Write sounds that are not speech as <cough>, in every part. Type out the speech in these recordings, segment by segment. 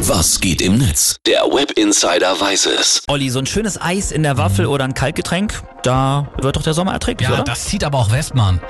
Was geht im Netz? Der Web Insider weiß es. Olli, so ein schönes Eis in der Waffel oder ein Kaltgetränk, da wird doch der Sommer erträglich, Ja, oder? das zieht aber auch Wespen an.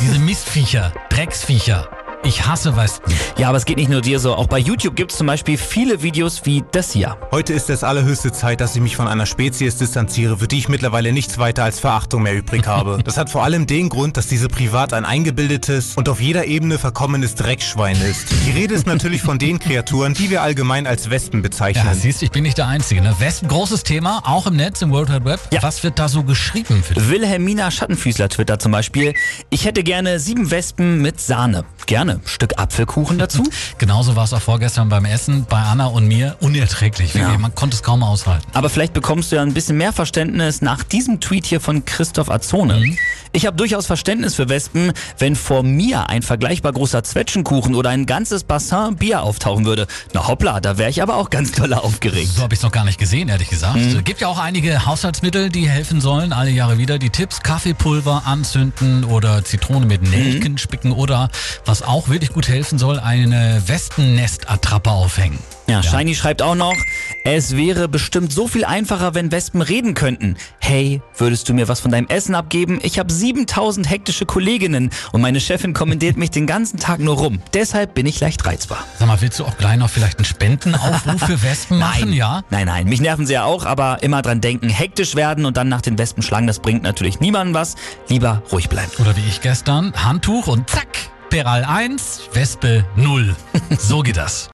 Diese Mistviecher, Drecksviecher. Ich hasse Wespen. Ja, aber es geht nicht nur dir so. Auch bei YouTube gibt es zum Beispiel viele Videos wie das hier. Heute ist es allerhöchste Zeit, dass ich mich von einer Spezies distanziere, für die ich mittlerweile nichts weiter als Verachtung mehr übrig <laughs> habe. Das hat vor allem den Grund, dass diese privat ein eingebildetes und auf jeder Ebene verkommenes Dreckschwein ist. Die Rede ist natürlich von den Kreaturen, die wir allgemein als Wespen bezeichnen. Ja, siehst du, ich bin nicht der Einzige. Ne? Wespen, großes Thema, auch im Netz, im World Wide Web. Ja. Was wird da so geschrieben für dich? Wilhelmina Schattenfüßler twittert zum Beispiel, ich hätte gerne sieben Wespen mit Sahne. Gerne. Stück Apfelkuchen dazu. <laughs> Genauso war es auch vorgestern beim Essen bei Anna und mir. Unerträglich. Ja. Man konnte es kaum aushalten. Aber vielleicht bekommst du ja ein bisschen mehr Verständnis nach diesem Tweet hier von Christoph Azone. Ich habe durchaus Verständnis für Wespen, wenn vor mir ein vergleichbar großer Zwetschgenkuchen oder ein ganzes Bassin Bier auftauchen würde. Na hoppla, da wäre ich aber auch ganz doll aufgeregt. So habe ich es noch gar nicht gesehen, ehrlich gesagt. Es gibt ja auch einige Haushaltsmittel, die helfen sollen. Alle Jahre wieder die Tipps. Kaffeepulver anzünden oder Zitrone mit Nelken spicken oder, was auch wirklich gut helfen soll, eine Wespennest-Attrappe aufhängen. Ja, Shiny schreibt auch noch, es wäre bestimmt so viel einfacher, wenn Wespen reden könnten. Hey, würdest du mir was von deinem Essen abgeben? Ich habe 7000 hektische Kolleginnen und meine Chefin kommentiert mich den ganzen Tag nur rum. Deshalb bin ich leicht reizbar. Sag mal, willst du auch gleich noch vielleicht einen Spendenaufruf für Wespen <laughs> machen? Ja? Nein, nein, mich nerven sie ja auch, aber immer dran denken, hektisch werden und dann nach den Wespen schlagen, das bringt natürlich niemandem was. Lieber ruhig bleiben. Oder wie ich gestern, Handtuch und zack, Peral 1, Wespe 0. <laughs> So geht das.